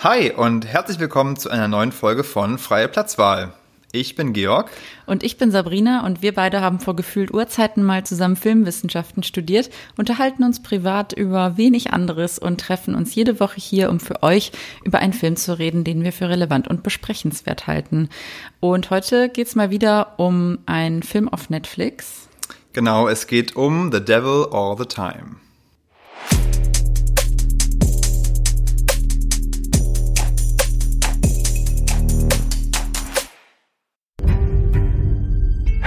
Hi und herzlich willkommen zu einer neuen Folge von Freie Platzwahl. Ich bin Georg. Und ich bin Sabrina und wir beide haben vor gefühlt Urzeiten mal zusammen Filmwissenschaften studiert, unterhalten uns privat über wenig anderes und treffen uns jede Woche hier, um für euch über einen Film zu reden, den wir für relevant und besprechenswert halten. Und heute geht's mal wieder um einen Film auf Netflix. Genau, es geht um The Devil All the Time.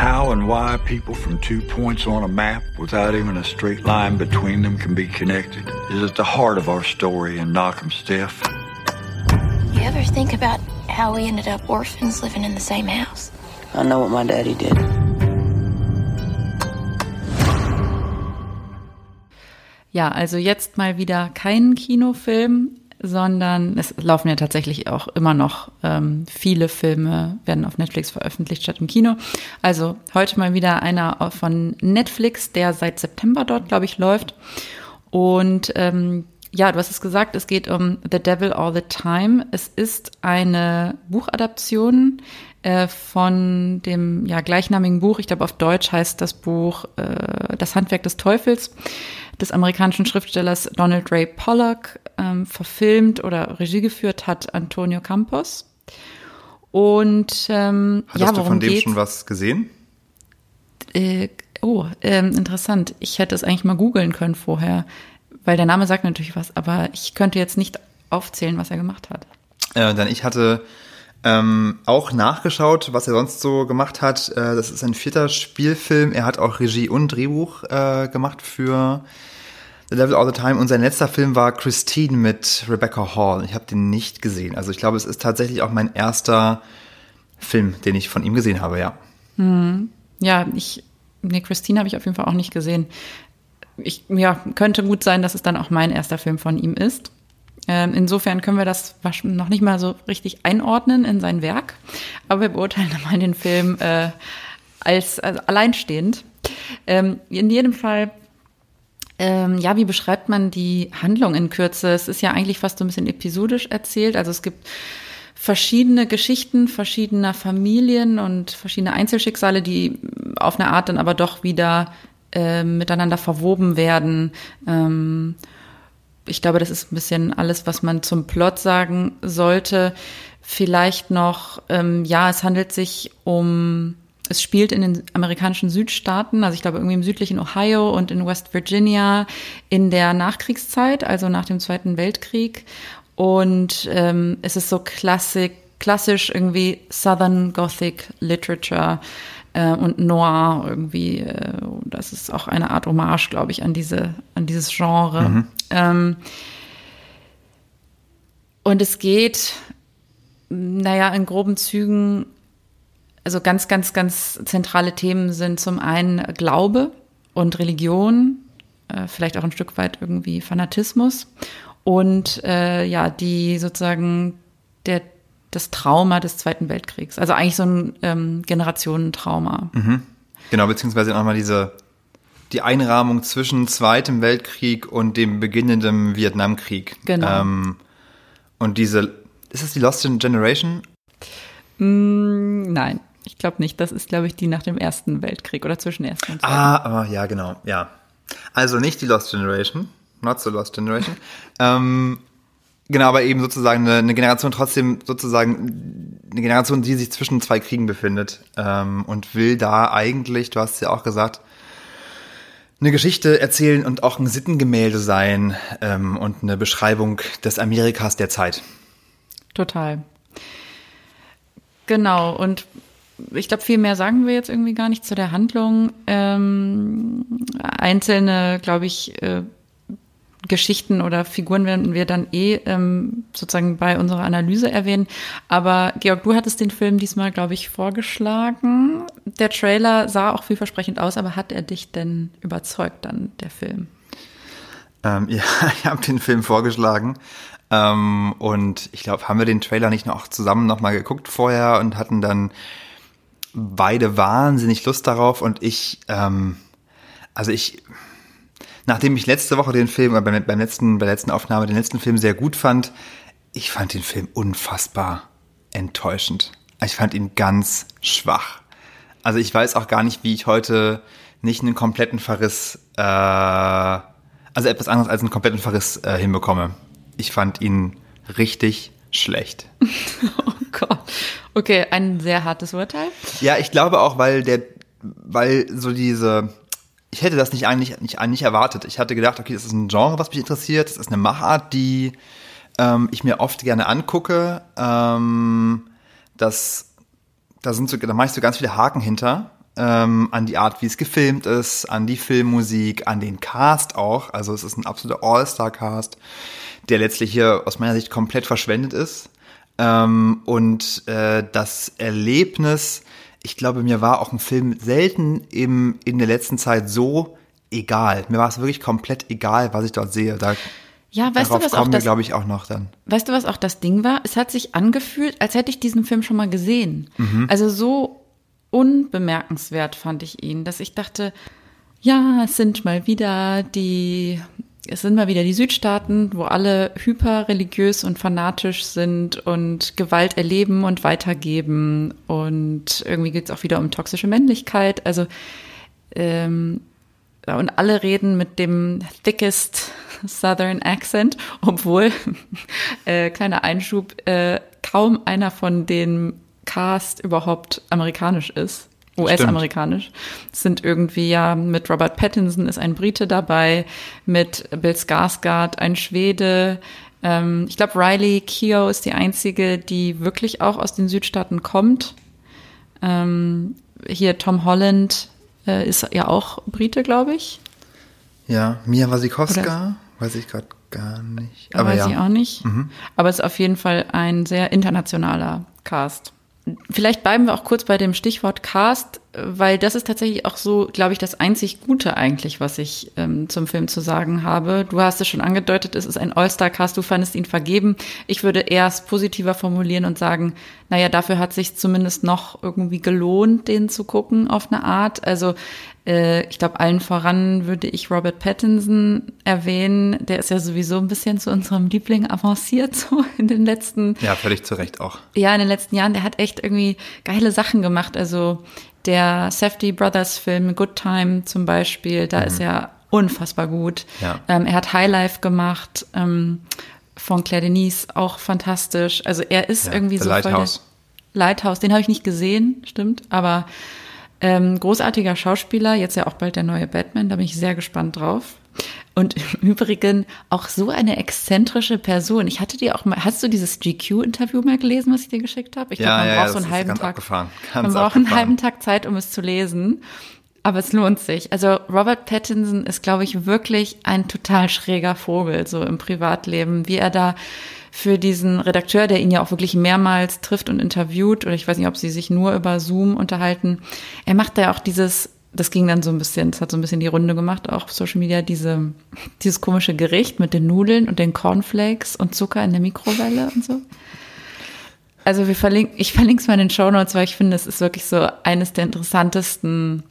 How and why people from two points on a map without even a straight line between them can be connected is at the heart of our story in Knock 'em Stiff. You ever think about how we ended up orphans living in the same house? I know what my daddy did. Ja, also jetzt mal wieder kein Kinofilm, sondern es laufen ja tatsächlich auch immer noch ähm, viele Filme, werden auf Netflix veröffentlicht statt im Kino. Also heute mal wieder einer von Netflix, der seit September dort, glaube ich, läuft. Und ähm, ja, du hast es gesagt, es geht um The Devil All the Time. Es ist eine Buchadaption äh, von dem ja, gleichnamigen Buch. Ich glaube, auf Deutsch heißt das Buch äh, Das Handwerk des Teufels des amerikanischen Schriftstellers Donald Ray Pollock. Ähm, verfilmt oder Regie geführt hat Antonio Campos. Und ähm, Hattest ja, du von dem geht's? schon was gesehen? Äh, oh, ähm, interessant. Ich hätte es eigentlich mal googeln können vorher, weil der Name sagt natürlich was, aber ich könnte jetzt nicht aufzählen, was er gemacht hat. Äh, denn ich hatte ähm, auch nachgeschaut, was er sonst so gemacht hat. Äh, das ist ein vierter Spielfilm. Er hat auch Regie und Drehbuch äh, gemacht für The Devil All the Time. Und sein letzter Film war Christine mit Rebecca Hall. Ich habe den nicht gesehen. Also ich glaube, es ist tatsächlich auch mein erster Film, den ich von ihm gesehen habe, ja. Hm. Ja, ich, nee, Christine habe ich auf jeden Fall auch nicht gesehen. Ich, ja, könnte gut sein, dass es dann auch mein erster Film von ihm ist. Ähm, insofern können wir das noch nicht mal so richtig einordnen in sein Werk, aber wir beurteilen mal den Film äh, als, als alleinstehend. Ähm, in jedem Fall ähm, ja, wie beschreibt man die Handlung in Kürze? Es ist ja eigentlich fast so ein bisschen episodisch erzählt. Also es gibt verschiedene Geschichten verschiedener Familien und verschiedene Einzelschicksale, die auf eine Art dann aber doch wieder äh, miteinander verwoben werden. Ähm, ich glaube, das ist ein bisschen alles, was man zum Plot sagen sollte. Vielleicht noch, ähm, ja, es handelt sich um es spielt in den amerikanischen Südstaaten, also ich glaube irgendwie im südlichen Ohio und in West Virginia in der Nachkriegszeit, also nach dem Zweiten Weltkrieg. Und ähm, es ist so klassik, klassisch irgendwie Southern Gothic Literature äh, und Noir irgendwie. Äh, das ist auch eine Art Hommage, glaube ich, an diese, an dieses Genre. Mhm. Ähm, und es geht, naja, in groben Zügen also ganz, ganz, ganz zentrale Themen sind zum einen Glaube und Religion, äh, vielleicht auch ein Stück weit irgendwie Fanatismus und äh, ja, die sozusagen der, das Trauma des Zweiten Weltkriegs. Also eigentlich so ein ähm, Generationentrauma. Mhm. Genau, beziehungsweise nochmal diese die Einrahmung zwischen Zweitem Weltkrieg und dem beginnenden Vietnamkrieg. Genau. Ähm, und diese, ist das die Lost Generation? Mm, nein. Ich glaube nicht. Das ist, glaube ich, die nach dem Ersten Weltkrieg oder zwischen Ersten und Zweiten. Ah, ja, genau. Ja. Also nicht die Lost Generation. Not so Lost Generation. ähm, genau, aber eben sozusagen eine, eine, Generation trotzdem sozusagen eine Generation, die sich zwischen zwei Kriegen befindet ähm, und will da eigentlich, du hast es ja auch gesagt, eine Geschichte erzählen und auch ein Sittengemälde sein ähm, und eine Beschreibung des Amerikas der Zeit. Total. Genau, und ich glaube, viel mehr sagen wir jetzt irgendwie gar nicht zu der Handlung. Ähm, einzelne, glaube ich, äh, Geschichten oder Figuren werden wir dann eh ähm, sozusagen bei unserer Analyse erwähnen. Aber Georg, du hattest den Film diesmal, glaube ich, vorgeschlagen. Der Trailer sah auch vielversprechend aus, aber hat er dich denn überzeugt dann, der Film? Ähm, ja, ich habe den Film vorgeschlagen. Ähm, und ich glaube, haben wir den Trailer nicht noch zusammen nochmal geguckt vorher und hatten dann beide wahnsinnig Lust darauf und ich, ähm, also ich, nachdem ich letzte Woche den Film, oder beim, beim letzten, bei der letzten Aufnahme den letzten Film sehr gut fand, ich fand den Film unfassbar enttäuschend. Ich fand ihn ganz schwach. Also ich weiß auch gar nicht, wie ich heute nicht einen kompletten Verriss, äh, also etwas anderes als einen kompletten Verriss äh, hinbekomme. Ich fand ihn richtig schlecht. oh Gott. Okay, ein sehr hartes Urteil. Ja, ich glaube auch, weil der, weil so diese, ich hätte das nicht eigentlich nicht, nicht erwartet. Ich hatte gedacht, okay, das ist ein Genre, was mich interessiert. Das ist eine Machart, die ähm, ich mir oft gerne angucke. Ähm, das, da sind so, da mache ich so ganz viele Haken hinter. Ähm, an die Art, wie es gefilmt ist, an die Filmmusik, an den Cast auch. Also es ist ein absoluter All-Star-Cast, der letztlich hier aus meiner Sicht komplett verschwendet ist. Ähm, und äh, das Erlebnis, ich glaube, mir war auch ein Film selten im, in der letzten Zeit so egal. Mir war es wirklich komplett egal, was ich dort sehe. Da, ja, weißt darauf du, was kommen auch wir, das, glaube ich, auch noch dann. weißt du, was auch das Ding war? Es hat sich angefühlt, als hätte ich diesen Film schon mal gesehen. Also so unbemerkenswert fand ich ihn, dass ich dachte, ja, es sind mal wieder die, es sind mal wieder die Südstaaten, wo alle hyperreligiös und fanatisch sind und Gewalt erleben und weitergeben. Und irgendwie geht es auch wieder um toxische Männlichkeit. Also ähm, und alle reden mit dem thickest Southern Accent, obwohl, äh, kleiner Einschub, äh, kaum einer von den Cast überhaupt amerikanisch ist. US-amerikanisch. Es sind irgendwie ja mit Robert Pattinson ist ein Brite dabei, mit Bill Skarsgård ein Schwede. Ähm, ich glaube, Riley Keough ist die einzige, die wirklich auch aus den Südstaaten kommt. Ähm, hier Tom Holland äh, ist ja auch Brite, glaube ich. Ja, Mia Wasikowska, Oder- weiß ich gerade gar nicht. Aber weiß ich ja. auch nicht. Aber es ist auf jeden Fall ein sehr internationaler Cast. Vielleicht bleiben wir auch kurz bei dem Stichwort Cast, weil das ist tatsächlich auch so, glaube ich, das einzig Gute eigentlich, was ich ähm, zum Film zu sagen habe. Du hast es schon angedeutet, es ist ein All-Star-Cast, du fandest ihn vergeben. Ich würde eher es positiver formulieren und sagen, naja, dafür hat sich zumindest noch irgendwie gelohnt, den zu gucken auf eine Art. Also äh, ich glaube, allen voran würde ich Robert Pattinson erwähnen. Der ist ja sowieso ein bisschen zu unserem Liebling avanciert, so in den letzten Ja, völlig zu Recht auch. ja, in den letzten Jahren, der hat echt irgendwie geile Sachen gemacht. Also der Safety Brothers Film Good Time zum Beispiel, da ist er unfassbar gut. Mhm. Ja. Ähm, er hat High Life gemacht ähm, von Claire Denise, auch fantastisch. Also er ist Ja, irgendwie so voll Lighthouse. Der Lighthouse, den habe ich nicht gesehen, stimmt, aber ähm, großartiger Schauspieler, jetzt ja auch bald der neue Batman, da bin ich sehr gespannt drauf. Und im Übrigen auch so eine exzentrische Person. Ich hatte dir auch mal, hast du dieses GQ-Interview mal gelesen, was ich dir geschickt habe? Ich Ja, glaube, man ja, braucht ja, so einen halben Tag. abgefahren. man Ganz braucht einen halben Tag Zeit, um es zu lesen. Aber es lohnt sich. Also Robert Pattinson ist, glaube ich, wirklich ein total schräger Vogel, so im Privatleben, wie er da für diesen Redakteur, der ihn ja auch wirklich mehrmals trifft und interviewt, oder ich weiß nicht, ob sie sich nur über Zoom unterhalten, er macht da ja auch dieses, das ging dann so ein bisschen, das hat so ein bisschen die Runde gemacht, auch auf Social Media, diese, dieses komische Gericht mit den Nudeln und den Cornflakes und Zucker in der Mikrowelle und so. Also wir verlinken, ich verlinke es mal in den Show Notes, weil ich finde, es ist wirklich so eines der interessantesten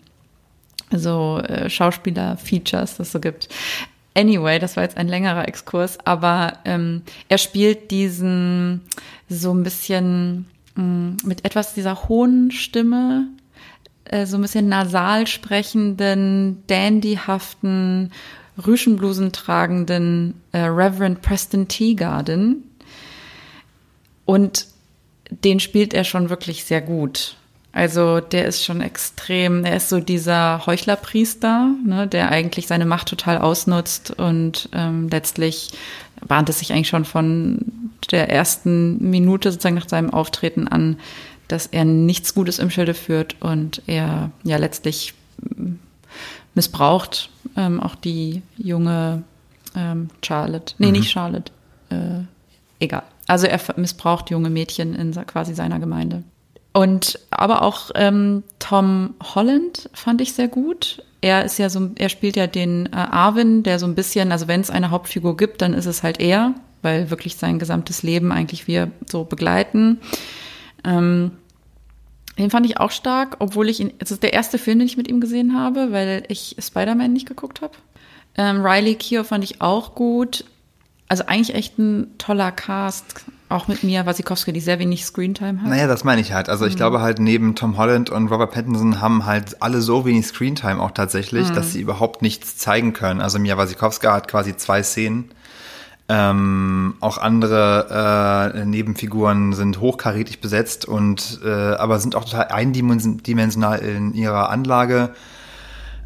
so äh, Schauspieler-Features, das es so gibt. Anyway, das war jetzt ein längerer Exkurs, aber ähm, er spielt diesen so ein bisschen mh, mit etwas dieser hohen Stimme, äh, so ein bisschen nasal sprechenden, dandyhaften, Rüschenblusen tragenden äh, Reverend Preston Teagarden. Und den spielt er schon wirklich sehr gut. Also der ist schon extrem, er ist so dieser Heuchlerpriester, ne, der eigentlich seine Macht total ausnutzt und ähm, letztlich bahnt es sich eigentlich schon von der ersten Minute sozusagen nach seinem Auftreten an, dass er nichts Gutes im Schilde führt und er ja letztlich mm, missbraucht ähm, auch die junge ähm, Charlotte. Nee, nicht Charlotte. Äh, egal. Also er missbraucht junge Mädchen in quasi seiner Gemeinde. Und aber auch ähm, Tom Holland fand ich sehr gut. Er ist ja so, er spielt ja den äh, Arvin, der so ein bisschen, also wenn es eine Hauptfigur gibt, dann ist es halt er, weil wirklich sein gesamtes Leben eigentlich wir so begleiten. Ähm, den fand ich auch stark, obwohl ich ihn, es ist der erste Film, den ich mit ihm gesehen habe, weil ich Spider-Man nicht geguckt habe. Ähm, Riley Keough fand ich auch gut. Also eigentlich echt ein toller Cast, auch mit Mia Wasikowska, die sehr wenig Screentime hat. Naja, das meine ich halt. Also ich glaube halt, neben Tom Holland und Robert Pattinson haben halt alle so wenig Screentime auch tatsächlich, dass sie überhaupt nichts zeigen können. Also Mia Wasikowska hat quasi zwei Szenen. Ähm, auch andere äh, Nebenfiguren sind hochkarätig besetzt und äh, aber sind auch total eindimensional in ihrer Anlage.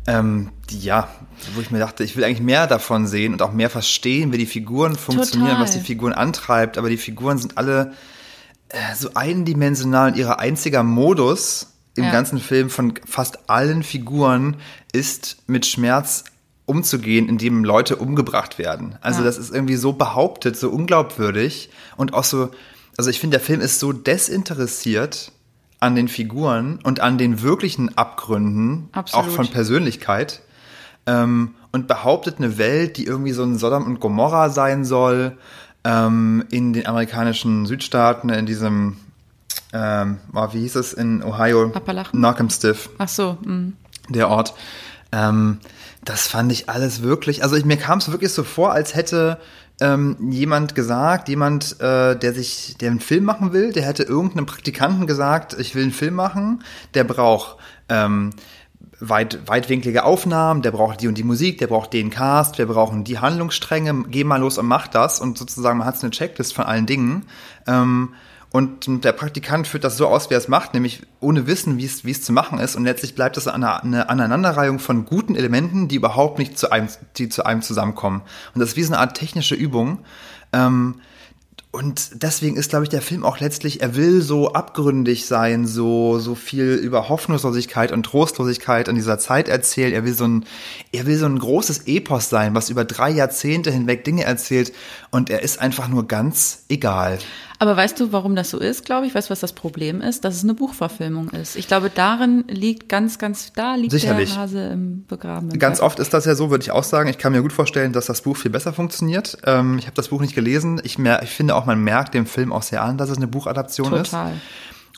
Ähm, die, ja, wo ich mir dachte, ich will eigentlich mehr davon sehen und auch mehr verstehen, wie die Figuren funktionieren, Total. was die Figuren antreibt. Aber die Figuren sind alle äh, so eindimensional und ihre einziger Modus im Ja. ganzen Film von fast allen Figuren ist mit Schmerz umzugehen, indem Leute umgebracht werden. Also Ja. das ist irgendwie so behauptet, so unglaubwürdig und auch so, also ich finde, der Film ist so desinteressiert an den Figuren und an den wirklichen Abgründen, Absolut. auch von Persönlichkeit, ähm, und behauptet eine Welt, die irgendwie so ein Sodom und Gomorra sein soll, ähm, in den amerikanischen Südstaaten, in diesem, ähm, oh, wie hieß es in Ohio? Appalachen? Knockemstiff Ach so, mh. der Ort. Ähm, das fand ich alles wirklich, also ich, mir kam es wirklich so vor, als hätte ähm, jemand gesagt, jemand, äh, der sich, der einen Film machen will, der hätte irgendeinem Praktikanten gesagt, ich will einen Film machen, der braucht ähm, weit, weitwinklige Aufnahmen, der braucht die und die Musik, der braucht den Cast, wir brauchen die Handlungsstränge, geh mal los und mach das und sozusagen man hat eine Checklist von allen Dingen. Ähm, und der Praktikant führt das so aus, wie er es macht, nämlich ohne Wissen, wie es, wie es zu machen ist. Und letztlich bleibt es eine, eine Aneinanderreihung von guten Elementen, die überhaupt nicht zu einem, die zu einem zusammenkommen. Und das ist wie so eine Art technische Übung. Ähm, und deswegen ist, glaube ich, der Film auch letztlich, er will so abgründig sein, so, so viel über Hoffnungslosigkeit und Trostlosigkeit an dieser Zeit erzählen. Er will so ein, er will so ein großes Epos sein, was über drei Jahrzehnte hinweg Dinge erzählt. Und er ist einfach nur ganz egal. Aber weißt du, warum das so ist, glaube ich? Weißt du, was das Problem ist? Dass es eine Buchverfilmung ist. Ich glaube, darin liegt ganz, ganz, da liegt Sicherlich. der Hase im begrabenen Ganz oft ist das ja so, würde ich auch sagen. Ich kann mir gut vorstellen, dass das Buch viel besser funktioniert. Ähm, ich habe das Buch nicht gelesen. Ich, mer ich finde auch, man merkt dem Film auch sehr an, dass es eine Buchadaption ist. Total.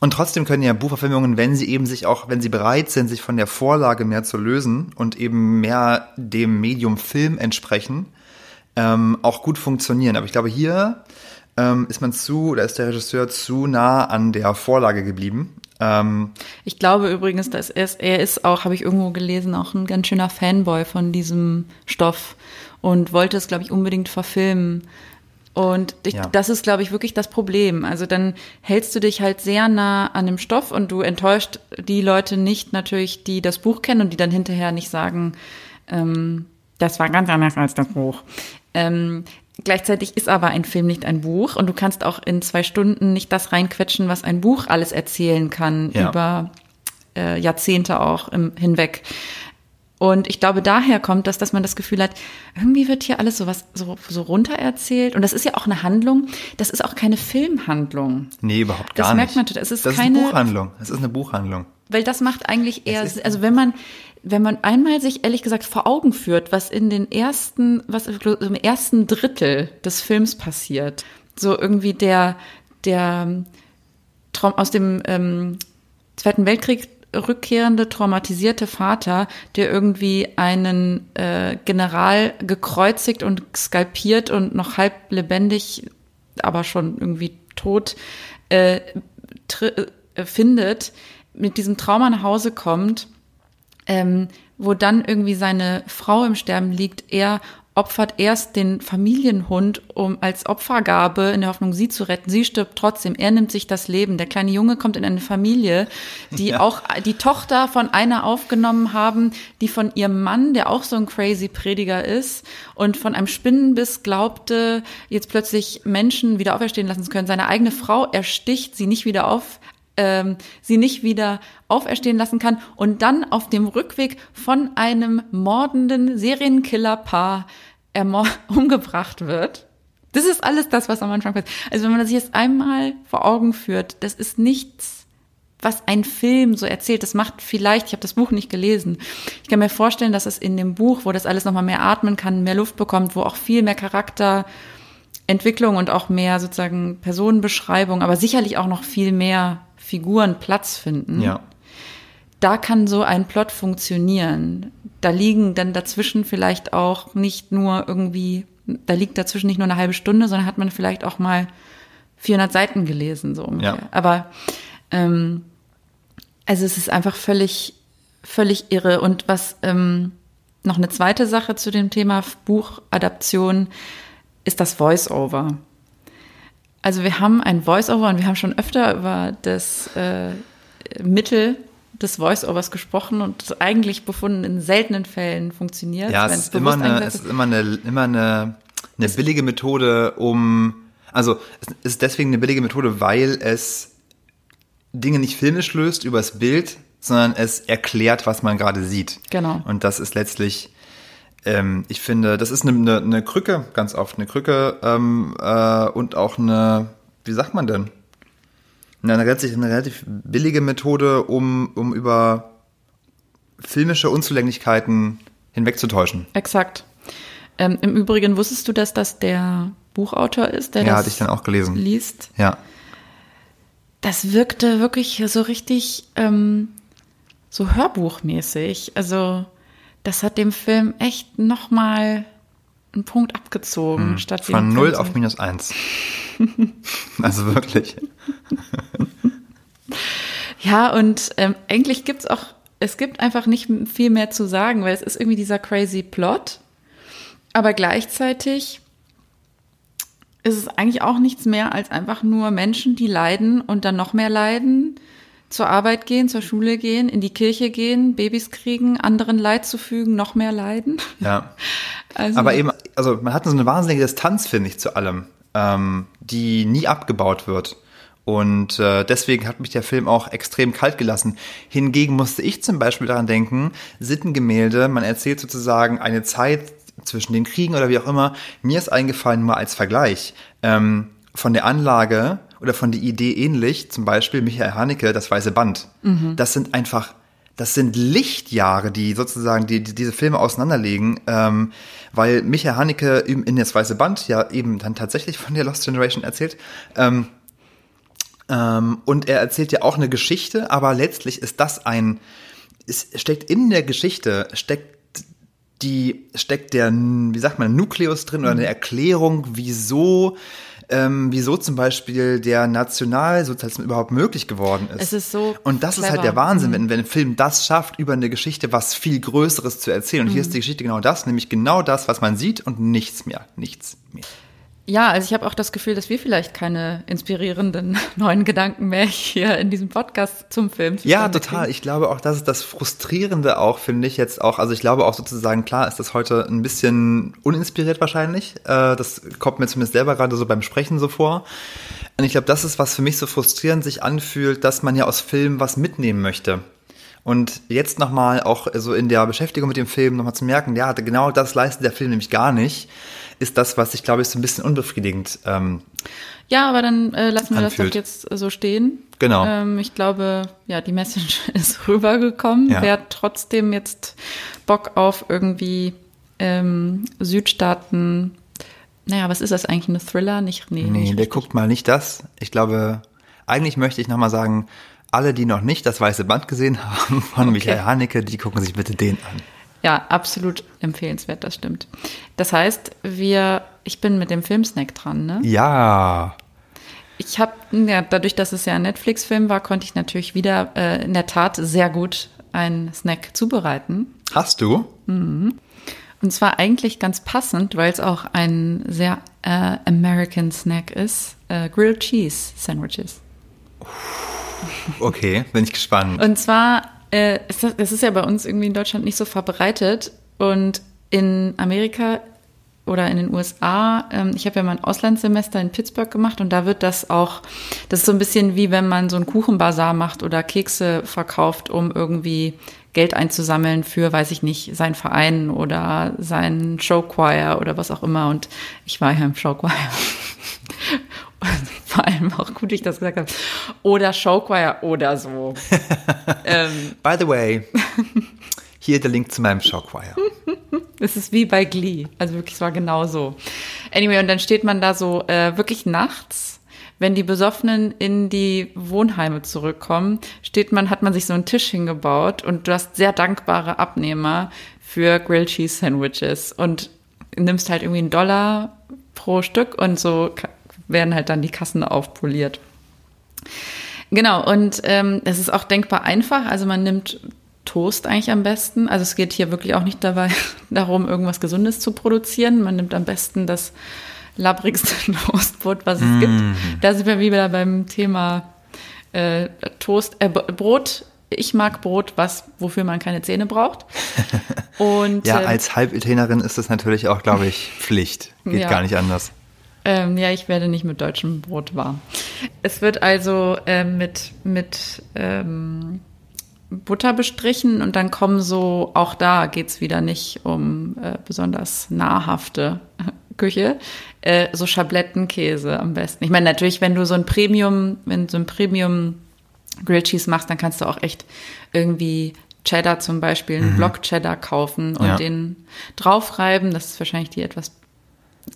Und trotzdem können ja Buchverfilmungen, wenn sie eben sich auch, wenn sie bereit sind, sich von der Vorlage mehr zu lösen und eben mehr dem Medium Film entsprechen, ähm, auch gut funktionieren. Aber ich glaube, hier ähm, ist man zu, oder ist der Regisseur zu nah an der Vorlage geblieben. Ähm, Ich glaube übrigens, dass er ist, er ist auch, habe ich irgendwo gelesen, auch ein ganz schöner Fanboy von diesem Stoff und wollte es, glaube ich, unbedingt verfilmen. Und ich, Ja. das ist, glaube ich, wirklich das Problem. Also dann hältst du dich halt sehr nah an dem Stoff und du enttäuscht die Leute nicht natürlich, die das Buch kennen und die dann hinterher nicht sagen, ähm, das war ganz anders als das Buch. Ähm, gleichzeitig ist aber ein Film nicht ein Buch und du kannst auch in zwei Stunden nicht das reinquetschen, was ein Buch alles erzählen kann Ja. über äh, Jahrzehnte auch im, hinweg. Und ich glaube, daher kommt das, dass man das Gefühl hat, irgendwie wird hier alles so was so, so runtererzählt. Und das ist ja auch eine Handlung. Das ist auch keine Filmhandlung. nee, überhaupt Das gar merkt nicht. man total. Es ist das keine- ist eine Buchhandlung. Es ist eine Buchhandlung. Weil das macht eigentlich eher, also wenn man, wenn man einmal sich ehrlich gesagt vor Augen führt, was in den ersten, was im ersten Drittel des Films passiert, so irgendwie der, der Traum aus dem ähm, Zweiten Weltkrieg rückkehrende, traumatisierte Vater, der irgendwie einen äh, General gekreuzigt und skalpiert und noch halb lebendig, aber schon irgendwie tot, äh, äh, findet, mit diesem Trauma nach Hause kommt, ähm, wo dann irgendwie seine Frau im Sterben liegt, er opfert erst den Familienhund um als Opfergabe in der Hoffnung, sie zu retten. Sie stirbt trotzdem. Er nimmt sich das Leben. Der kleine Junge kommt in eine Familie, die auch die Tochter von einer aufgenommen haben, die von ihrem Mann, der auch so ein crazy Prediger ist und von einem Spinnenbiss glaubte, jetzt plötzlich Menschen wieder auferstehen lassen zu können. Seine eigene Frau ersticht, sie nicht wieder auf ähm, sie nicht wieder auferstehen lassen kann und dann auf dem Rückweg von einem mordenden Serienkiller-Paar umgebracht wird. Das ist alles das, was am Anfang passiert. Also wenn man das sich jetzt einmal vor Augen führt, das ist nichts, was ein Film so erzählt. Das macht vielleicht, ich habe das Buch nicht gelesen, ich kann mir vorstellen, dass es in dem Buch, wo das alles nochmal mehr atmen kann, mehr Luft bekommt, wo auch viel mehr Charakterentwicklung und auch mehr sozusagen Personenbeschreibung, aber sicherlich auch noch viel mehr Figuren Platz finden. Ja. Da kann so ein Plot funktionieren. Da liegen dann dazwischen vielleicht auch nicht nur irgendwie da liegt dazwischen nicht nur eine halbe Stunde, sondern hat man vielleicht auch mal 400 Seiten gelesen, so ungefähr. Ja. Aber ähm, also es ist einfach völlig, völlig irre. Und was ähm, noch eine zweite Sache zu dem Thema Buchadaption ist das Voice-Over. Also wir haben ein Voice-Over und wir haben schon öfter über das äh, Mittel des Voice-Overs gesprochen und das eigentlich befunden in seltenen Fällen funktioniert. Ja, es ist immer eine, es ist immer eine, immer eine, eine billige Methode, um, also es ist deswegen eine billige Methode, weil es Dinge nicht filmisch löst übers Bild, sondern es erklärt, was man gerade sieht. Genau. Und das ist letztlich, ähm, ich finde, das ist eine, eine, eine Krücke, ganz oft eine Krücke ähm, äh, und auch eine, wie sagt man denn? Eine relativ, eine relativ billige Methode, um, um über filmische Unzulänglichkeiten hinwegzutäuschen. Exakt. Ähm, Im Übrigen wusstest du, dass das der Buchautor ist, der Ja, das hatte ich dann auch gelesen. liest? Ja. Das wirkte wirklich so richtig ähm, so hörbuchmäßig. Also das hat dem Film echt nochmal einen Punkt abgezogen. statt Hm. Von den 0 Film auf minus 1. also wirklich. Ja, und ähm, eigentlich gibt's auch, es gibt einfach nicht viel mehr zu sagen, weil es ist irgendwie dieser crazy Plot. Aber gleichzeitig ist es eigentlich auch nichts mehr als einfach nur Menschen, die leiden und dann noch mehr leiden, zur Arbeit gehen, zur Schule gehen, in die Kirche gehen, Babys kriegen, anderen Leid zufügen, noch mehr leiden. Ja. Also, Aber eben, also man hat so eine wahnsinnige Distanz, finde ich, zu allem, ähm, die nie abgebaut wird. Und äh, deswegen hat mich der Film auch extrem kalt gelassen. Hingegen musste ich zum Beispiel daran denken, Sittengemälde, man erzählt sozusagen eine Zeit zwischen den Kriegen oder wie auch immer. Mir ist eingefallen, nur als Vergleich, ähm, von der Anlage oder von der Idee ähnlich, zum Beispiel Michael Haneke, das Weiße Band. Das sind einfach das sind Lichtjahre, die sozusagen die, die diese Filme auseinanderlegen, ähm, weil Michael Haneke im- in das Weiße Band ja eben dann tatsächlich von der Lost Generation erzählt. Ähm, ähm, und er erzählt ja auch eine Geschichte, aber letztlich ist das ein, es steckt in der Geschichte, steckt die, steckt der, wie sagt man, Nukleus drin oder eine Erklärung, wieso, ähm, wieso zum Beispiel der Nationalsozialismus überhaupt möglich geworden ist. Es ist so Und das ist halt clever. der Wahnsinn, wenn, wenn ein Film das schafft, über eine Geschichte was viel Größeres zu erzählen. Und hier ist die Geschichte genau das, nämlich genau das, was man sieht und nichts mehr. Nichts mehr. Ja, also ich habe auch das Gefühl, dass wir vielleicht keine inspirierenden neuen Gedanken mehr hier in diesem Podcast zum Film Ja, total. kriegen. Ich glaube auch, das ist das Frustrierende auch, finde ich jetzt auch. Also ich glaube auch sozusagen, klar ist das heute ein bisschen uninspiriert wahrscheinlich. Äh, Das kommt mir zumindest selber gerade so beim Sprechen so vor. Und ich glaube, das ist, was für mich so frustrierend sich anfühlt, dass man ja aus Filmen was mitnehmen möchte. Und jetzt nochmal auch so in der Beschäftigung mit dem Film nochmal zu merken, ja, genau das leistet der Film nämlich gar nicht, ist das, was ich glaube ich so ein bisschen unbefriedigend ähm, Ja, aber dann äh, lassen wir das Anfühlt. doch jetzt äh, so stehen. Genau. Ähm, ich glaube, ja, die Message ist rübergekommen. Ja. Wer hat trotzdem jetzt Bock auf irgendwie ähm, Südstaaten? Naja, was ist das eigentlich? Eine Thriller? Nicht, nee, Nee, nicht der guckt mal nicht das. Ich glaube, eigentlich möchte ich nochmal sagen, alle, die noch nicht das weiße Band gesehen haben von Michael Haneke, die gucken sich bitte den an. Ja, absolut empfehlenswert, das stimmt. Das heißt, wir, ich bin mit dem Filmsnack dran, ne? Ja. Ich habe, ja, dadurch, dass es ja ein Netflix-Film war, konnte ich natürlich wieder äh, in der Tat sehr gut einen Snack zubereiten. Hast du? Und zwar eigentlich ganz passend, weil es auch ein sehr äh, American Snack ist. Äh, Grilled Cheese Sandwiches. Okay, bin ich gespannt. Und zwar, äh, ist das, ist ja bei uns irgendwie in Deutschland nicht so verbreitet. Und in Amerika oder in den USA, ähm, ich habe ja mal ein Auslandssemester in Pittsburgh gemacht und da wird das auch, das ist so ein bisschen wie wenn man so einen Kuchenbazar macht oder Kekse verkauft, um irgendwie Geld einzusammeln für, weiß ich nicht, seinen Verein oder seinen Showchoir oder was auch immer. Und ich war ja im Showchoir. Vor allem auch gut, wie ich das gesagt habe. Oder Showchoir oder so. ähm, By the way, hier der Link zu meinem Showchoir. es ist wie bei Glee. Also wirklich, es war genau so. Anyway, und dann steht man da so äh, wirklich nachts, wenn die Besoffenen in die Wohnheime zurückkommen, steht man, hat man sich so einen Tisch hingebaut und du hast sehr dankbare Abnehmer für Grilled Cheese Sandwiches. Und nimmst halt irgendwie einen Dollar pro Stück und so werden halt dann die Kassen aufpoliert. Genau, und ähm, es ist auch denkbar einfach. Also man nimmt Toast eigentlich am besten. Also es geht hier wirklich auch nicht dabei darum, irgendwas Gesundes zu produzieren. Man nimmt am besten das labbrigste Toastbrot, was es gibt. Da sind wir wieder beim Thema äh, Toast, äh, Brot. Ich mag Brot, was, wofür man keine Zähne braucht. Und Ja, ähm, als Halbitalienerin ist das natürlich auch, glaube ich, Pflicht. Geht Ja. gar nicht anders. Ähm, ja, ich werde nicht mit deutschem Brot warm. Es wird also ähm, mit, mit ähm, Butter bestrichen und dann kommen so, auch da geht's wieder nicht um äh, besonders nahrhafte Küche, äh, so Schablettenkäse am besten. Ich meine, natürlich, wenn du so ein Premium, wenn du so ein Premium Grilled Cheese machst, dann kannst du auch echt irgendwie Cheddar zum Beispiel, einen Block Cheddar kaufen und Ja. den draufreiben. Das ist wahrscheinlich die etwas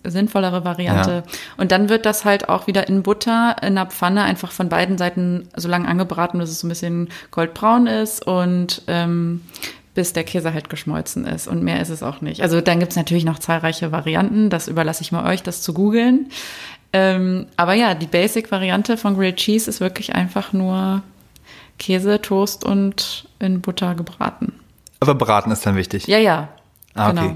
sinnvollere Variante. Ja. Und dann wird das halt auch wieder in Butter in einer Pfanne einfach von beiden Seiten so lange angebraten, bis es so ein bisschen goldbraun ist und ähm, bis der Käse halt geschmolzen ist. Und mehr ist es auch nicht. Also dann gibt's natürlich noch zahlreiche Varianten. Das überlasse ich mal euch, das zu googeln. Ähm, aber ja, die Basic-Variante von Grilled Cheese ist wirklich einfach nur Käse, Toast und in Butter gebraten. Aber braten ist dann wichtig. Ja, ja. Ah, genau. okay.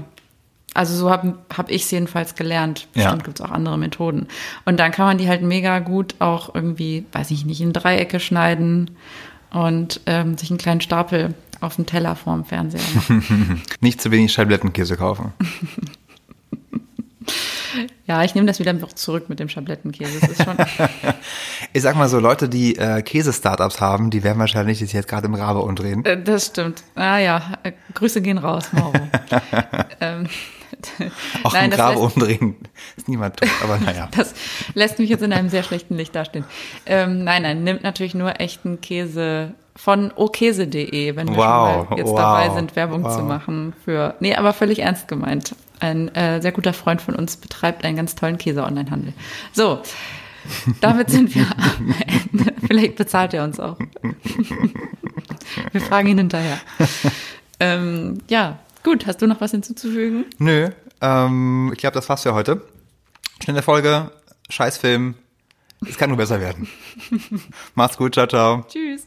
Also so habe hab ich es jedenfalls gelernt. Ja. Bestimmt gibt's auch andere Methoden. Und dann kann man die halt mega gut auch irgendwie, weiß ich nicht, in Dreiecke schneiden und ähm, sich einen kleinen Stapel auf den Teller vorm Fernseher machen. Nicht zu wenig Scheiblettenkäse kaufen. ja, ich nehme das wieder zurück mit dem Schablettenkäse. Das ist schon. Ich sag mal so, Leute, die äh, Käse-Startups haben, die werden wahrscheinlich sich jetzt gerade im Rabe umdrehen. Äh, Das stimmt. Ah ja, äh, Grüße gehen raus, Mauro. ähm, Auch nein, im lässt- umdrehen ist niemand tot, aber naja. Das lässt mich jetzt in einem sehr schlechten Licht dastehen. Ähm, nein, nein, nimmt natürlich nur echten Käse von okese.de, wenn wir Wow, schon mal jetzt wow, dabei sind, Werbung wow. zu machen für. Nee, aber völlig ernst gemeint. Ein äh, sehr guter Freund von uns betreibt einen ganz tollen Käse-Online-Handel. So, damit sind wir am Ende. Vielleicht bezahlt er uns auch. wir fragen ihn hinterher. Ähm, ja, gut. Hast du noch was hinzuzufügen? Nö, ähm, ich glaube, das war's für heute. Schnelle Folge, Scheißfilm. Es kann nur besser werden. Macht's gut, ciao, ciao. Tschüss.